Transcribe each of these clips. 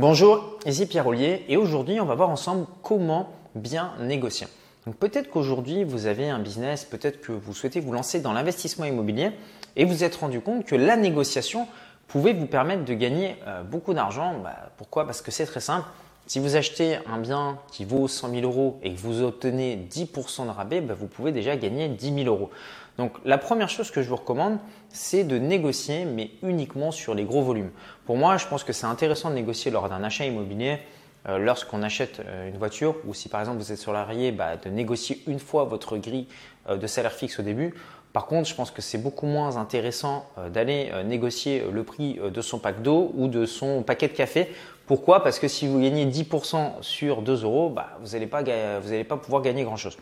Bonjour, ici Pierre Ollier et aujourd'hui on va voir ensemble comment bien négocier. Donc peut-être qu'aujourd'hui vous avez un business, peut-être que vous souhaitez vous lancer dans l'investissement immobilier et vous êtes rendu compte que la négociation pouvait vous permettre de gagner euh, beaucoup d'argent. Bah, pourquoi? Parce que c'est très simple. Si vous achetez un bien qui vaut 100 000 euros et que vous obtenez 10% de rabais, bah, vous pouvez déjà gagner 10 000 euros. Donc la première chose que je vous recommande, c'est de négocier, mais uniquement sur les gros volumes. Pour moi, je pense que c'est intéressant de négocier lors d'un achat immobilier. Euh, lorsqu'on achète euh, une voiture ou si par exemple vous êtes salarié, bah, de négocier une fois votre grille euh, de salaire fixe au début. Par contre, je pense que c'est beaucoup moins intéressant d'aller négocier le prix de son pack d'eau ou de son paquet de café pourquoi? Parce que si vous gagnez 10% sur 2 euros, bah, vous n'allez pas, pas pouvoir gagner grand-chose.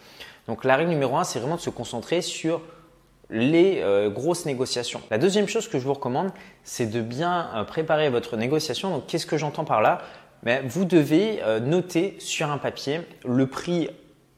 Donc la règle numéro 1, c'est vraiment de se concentrer sur les euh, grosses négociations. La deuxième chose que je vous recommande, c'est de bien euh, préparer votre négociation. Donc qu'est-ce que j'entends par là? Mais Vous devez euh, noter sur un papier le prix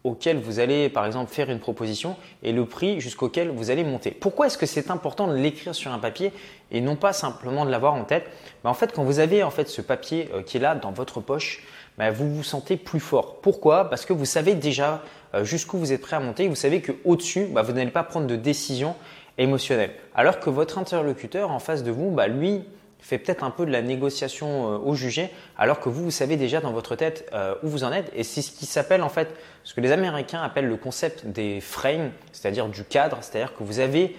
auquel vous allez par exemple faire une proposition et le prix jusqu'auquel vous allez monter. Pourquoi est-ce que c'est important de l'écrire sur un papier et non pas simplement de l'avoir en tête? Ben, En fait, quand vous avez en fait ce papier qui est là dans votre poche, ben, vous vous sentez plus fort. Pourquoi? Parce que vous savez déjà euh, jusqu'où vous êtes prêt à monter. Vous savez qu'au-dessus, ben, vous n'allez pas prendre de décision émotionnelle. Alors que votre interlocuteur en face de vous, lui, fait peut-être un peu de la négociation euh, au jugé, alors que vous, vous savez déjà dans votre tête euh, où vous en êtes. Et c'est ce qui s'appelle en fait, ce que les Américains appellent le concept des frames, c'est-à-dire du cadre, c'est-à-dire que vous avez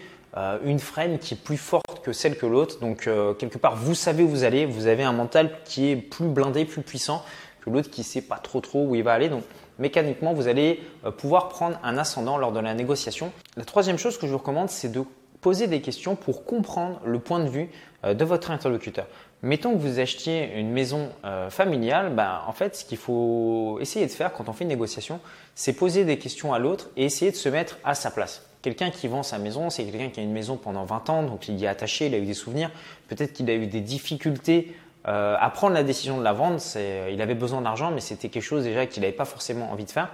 une frame qui est plus forte que celle que l'autre. Donc quelque part, vous savez où vous allez, vous avez un mental qui est plus blindé, plus puissant que l'autre qui sait pas trop trop où il va aller. Donc mécaniquement, vous allez pouvoir prendre un ascendant lors de la négociation. La troisième chose que je vous recommande, c'est de poser des questions pour comprendre le point de vue euh, de votre interlocuteur. Mettons que vous achetiez une maison euh, familiale, bah, en fait, ce qu'il faut essayer de faire quand on fait une négociation, c'est poser des questions à l'autre et essayer de se mettre à sa place. Quelqu'un qui vend sa maison, c'est quelqu'un qui a une maison pendant 20 ans, donc il y est attaché, il a eu des souvenirs, peut-être qu'il a eu des difficultés euh, à prendre la décision de la vendre, il avait besoin d'argent, mais c'était quelque chose déjà qu'il n'avait pas forcément envie de faire.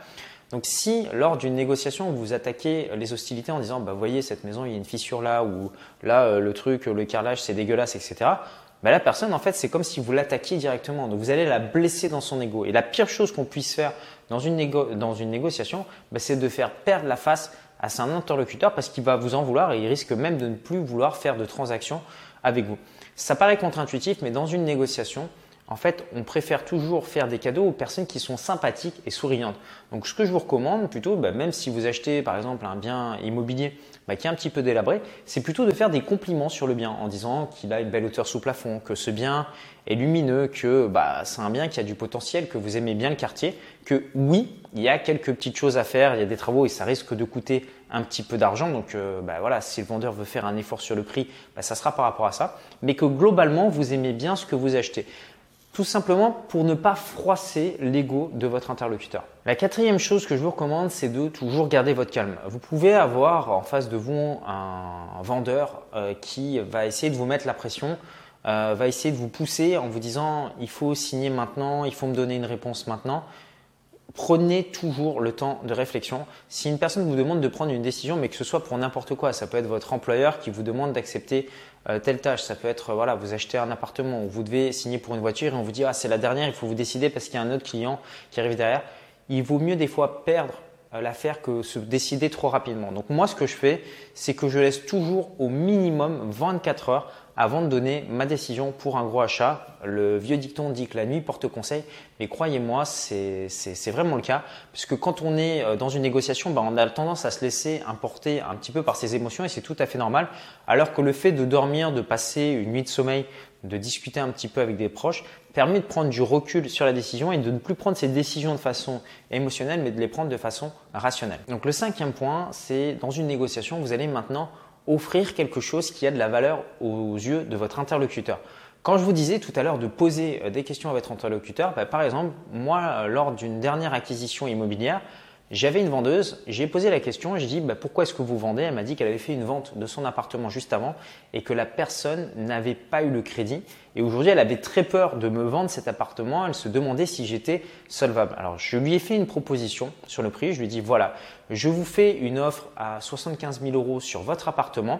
Donc si lors d'une négociation vous attaquez les hostilités en disant bah voyez cette maison il y a une fissure là ou là euh, le truc le carrelage c'est dégueulasse etc. Bah, la personne en fait c'est comme si vous l'attaquiez directement donc vous allez la blesser dans son ego et la pire chose qu'on puisse faire dans une, dans une négociation bah, c'est de faire perdre la face à son interlocuteur parce qu'il va vous en vouloir et il risque même de ne plus vouloir faire de transactions avec vous. Ça paraît contre-intuitif mais dans une négociation en fait, on préfère toujours faire des cadeaux aux personnes qui sont sympathiques et souriantes. Donc, ce que je vous recommande plutôt, bah, même si vous achetez par exemple un bien immobilier bah, qui est un petit peu délabré, c'est plutôt de faire des compliments sur le bien en disant qu'il a une belle hauteur sous plafond, que ce bien est lumineux, que bah, c'est un bien qui a du potentiel, que vous aimez bien le quartier, que oui, il y a quelques petites choses à faire, il y a des travaux et ça risque de coûter un petit peu d'argent. Donc euh, voilà, si le vendeur veut faire un effort sur le prix, ça sera par rapport à ça. Mais que globalement, vous aimez bien ce que vous achetez tout simplement pour ne pas froisser l'ego de votre interlocuteur. La quatrième chose que je vous recommande, c'est de toujours garder votre calme. Vous pouvez avoir en face de vous un vendeur euh, qui va essayer de vous mettre la pression, euh, va essayer de vous pousser en vous disant il faut signer maintenant, il faut me donner une réponse maintenant. Prenez toujours le temps de réflexion. Si une personne vous demande de prendre une décision, mais que ce soit pour n'importe quoi, ça peut être votre employeur qui vous demande d'accepter euh, telle tâche, ça peut être voilà, vous achetez un appartement ou vous devez signer pour une voiture et on vous dit ah c'est la dernière, il faut vous décider parce qu'il y a un autre client qui arrive derrière. Il vaut mieux des fois perdre euh, l'affaire que se décider trop rapidement. Donc moi ce que je fais, c'est que je laisse toujours au minimum 24 heures avant de donner ma décision pour un gros achat. Le vieux dicton dit que la nuit porte conseil, mais croyez-moi, c'est vraiment le cas, puisque quand on est euh, dans une négociation, ben, on a tendance à se laisser importer un petit peu par ses émotions et c'est tout à fait normal, alors que le fait de dormir, de passer une nuit de sommeil, de discuter un petit peu avec des proches, permet de prendre du recul sur la décision et de ne plus prendre ces décisions de façon émotionnelle, mais de les prendre de façon rationnelle. Donc le cinquième point, c'est dans une négociation, vous allez maintenant offrir quelque chose qui a de la valeur aux yeux de votre interlocuteur. Quand je vous disais tout à l'heure de poser euh, des questions à votre interlocuteur, bah, par exemple, moi, euh, lors d'une dernière acquisition immobilière, j'avais une vendeuse, j'ai posé la question, j'ai dit bah, pourquoi est-ce que vous vendez? Elle m'a dit qu'elle avait fait une vente de son appartement juste avant et que la personne n'avait pas eu le crédit. Et aujourd'hui, elle avait très peur de me vendre cet appartement. Elle se demandait si j'étais solvable. Alors, je lui ai fait une proposition sur le prix. Je lui ai dit voilà, je vous fais une offre à 75 000 euros sur votre appartement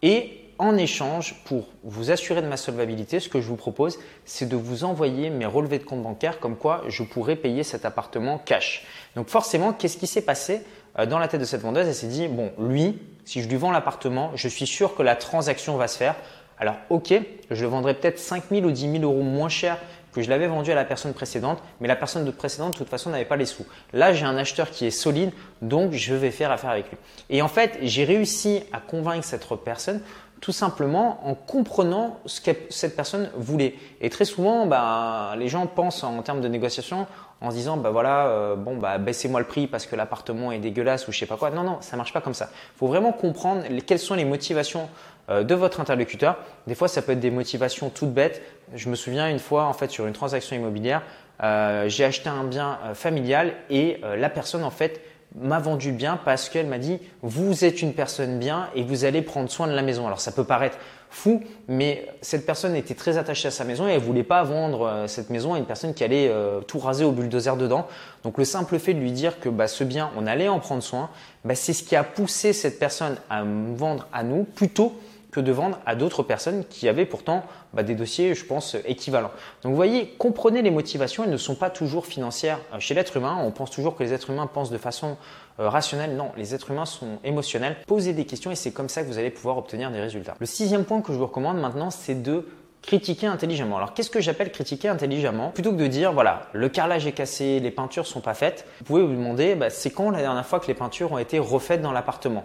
et en échange, pour vous assurer de ma solvabilité, ce que je vous propose, c'est de vous envoyer mes relevés de compte bancaire comme quoi je pourrais payer cet appartement cash. Donc forcément, qu'est-ce qui s'est passé euh, dans la tête de cette vendeuse? Elle s'est dit, bon, lui, si je lui vends l'appartement, je suis sûr que la transaction va se faire. Alors ok, je le vendrai peut-être 5 000 ou 10 000 euros moins cher que je l'avais vendu à la personne précédente, mais la personne précédente, de toute façon, n'avait pas les sous. Là, j'ai un acheteur qui est solide, donc je vais faire affaire avec lui. Et en fait, j'ai réussi à convaincre cette personne tout simplement en comprenant ce que cette personne voulait. Et très souvent, bah, les gens pensent en termes de négociation en se disant bah voilà euh, bon bah baissez-moi le prix parce que l'appartement est dégueulasse ou je sais pas quoi. Non non, ça marche pas comme ça. Il faut vraiment comprendre quelles sont les motivations euh, de votre interlocuteur. Des fois, ça peut être des motivations toutes bêtes. Je me souviens une fois en fait sur une transaction immobilière, euh, j'ai acheté un bien familial et la personne en fait m'a vendu bien parce qu'elle m'a dit vous êtes une personne bien et vous allez prendre soin de la maison. Alors ça peut paraître fou, mais cette personne était très attachée à sa maison et elle voulait pas vendre euh, cette maison à une personne qui allait euh, tout raser au bulldozer dedans. Donc le simple fait de lui dire que bah, ce bien, on allait en prendre soin, bah, c'est ce qui a poussé cette personne à vendre à nous plutôt de vendre à d'autres personnes qui avaient pourtant bah, des dossiers, je pense, équivalents. Donc vous voyez, comprenez les motivations, elles ne sont pas toujours financières euh, chez l'être humain. On pense toujours que les êtres humains pensent de façon euh, rationnelle. Non, les êtres humains sont émotionnels. Posez des questions et c'est comme ça que vous allez pouvoir obtenir des résultats. Le sixième point que je vous recommande maintenant, c'est de critiquer intelligemment. Alors qu'est-ce que j'appelle critiquer intelligemment? Plutôt que de dire voilà, le carrelage est cassé, les peintures sont pas faites, vous pouvez vous demander bah, c'est quand la dernière fois que les peintures ont été refaites dans l'appartement?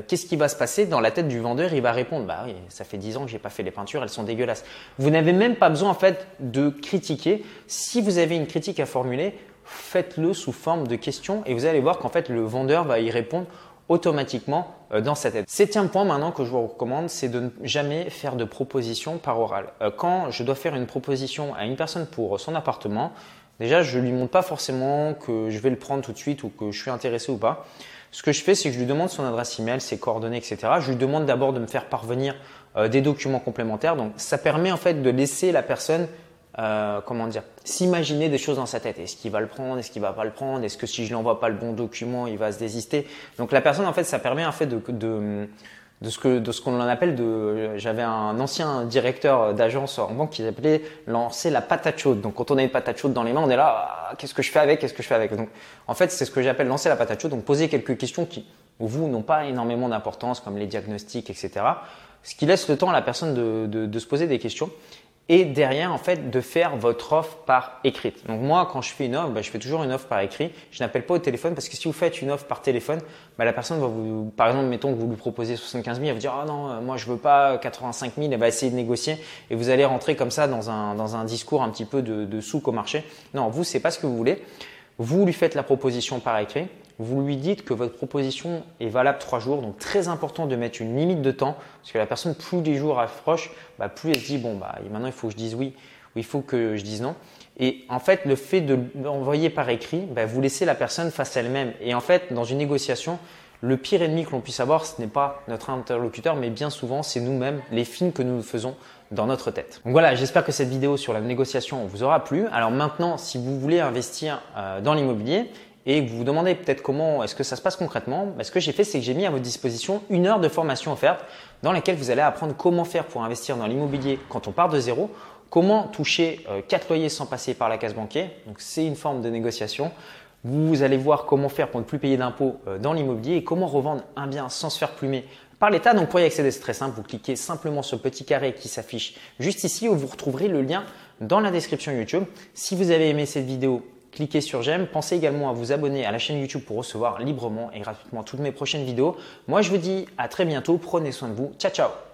Qu'est-ce qui va se passer dans la tête du vendeur? Il va répondre Bah oui, ça fait 10 ans que j'ai pas fait les peintures, elles sont dégueulasses. Vous n'avez même pas besoin en fait de critiquer. Si vous avez une critique à formuler, faites-le sous forme de question et vous allez voir qu'en fait le vendeur va y répondre automatiquement euh, dans sa tête. Septième point maintenant que je vous recommande, c'est de ne jamais faire de proposition par oral. Euh, quand je dois faire une proposition à une personne pour son appartement, déjà je lui montre pas forcément que je vais le prendre tout de suite ou que je suis intéressé ou pas. Ce que je fais, c'est que je lui demande son adresse email, ses coordonnées, etc. Je lui demande d'abord de me faire parvenir euh, des documents complémentaires. Donc, ça permet en fait de laisser la personne, euh, comment dire, s'imaginer des choses dans sa tête. Est-ce qu'il va le prendre? Est-ce qu'il va pas le prendre? Est-ce que si je lui envoie pas le bon document, il va se désister? Donc, la personne, en fait, ça permet en fait de, de de ce que de ce qu'on en appelle de j'avais un ancien directeur d'agence en banque qui s'appelait lancer la patate chaude. Donc quand on a une patate chaude dans les mains, on est là ah, qu'est-ce que je fais avec Qu'est-ce que je fais avec? Donc en fait, c'est ce que j'appelle lancer la patate chaude. Donc poser quelques questions qui vous n'ont pas énormément d'importance comme les diagnostics, etc. Ce qui laisse le temps à la personne de, de, de se poser des questions et derrière en fait de faire votre offre par écrite. Donc moi quand je fais une offre, bah, je fais toujours une offre par écrit. Je n'appelle pas au téléphone parce que si vous faites une offre par téléphone, bah, la personne va vous, par exemple, mettons que vous lui proposez 75 000, elle va vous dire ah non, euh, moi je veux pas 85 000, elle va essayer de négocier et vous allez rentrer comme ça dans un dans un discours un petit peu de, de souk au marché. Non, vous c'est pas ce que vous voulez. Vous lui faites la proposition par écrit vous lui dites que votre proposition est valable trois jours. Donc très important de mettre une limite de temps parce que la personne, plus les jours approchent, bah, plus elle se dit bon bah maintenant il faut que je dise oui ou il faut que je dise non. Et en fait, le fait de l'envoyer par écrit, bah, vous laissez la personne face à elle-même. Et en fait, dans une négociation, le pire ennemi que l'on puisse avoir, ce n'est pas notre interlocuteur, mais bien souvent, c'est nous-mêmes, les films que nous faisons dans notre tête. Donc voilà, j'espère que cette vidéo sur la négociation vous aura plu. Alors maintenant, si vous voulez investir euh, dans l'immobilier, et vous vous demandez peut-être comment est-ce que ça se passe concrètement, bah, ce que j'ai fait, c'est que j'ai mis à votre disposition une heure de formation offerte dans laquelle vous allez apprendre comment faire pour investir dans l'immobilier quand on part de zéro, comment toucher 4 euh, loyers sans passer par la case banquier. Donc c'est une forme de négociation. Vous allez voir comment faire pour ne plus payer d'impôts euh, dans l'immobilier et comment revendre un bien sans se faire plumer par l'État. Donc pour y accéder, c'est très simple. Vous cliquez simplement sur le petit carré qui s'affiche juste ici où vous retrouverez le lien dans la description YouTube. Si vous avez aimé cette vidéo, cliquez sur j'aime. Pensez également à vous abonner à la chaîne YouTube pour recevoir librement et gratuitement toutes mes prochaines vidéos. Moi, je vous dis à très bientôt. Prenez soin de vous. Ciao, ciao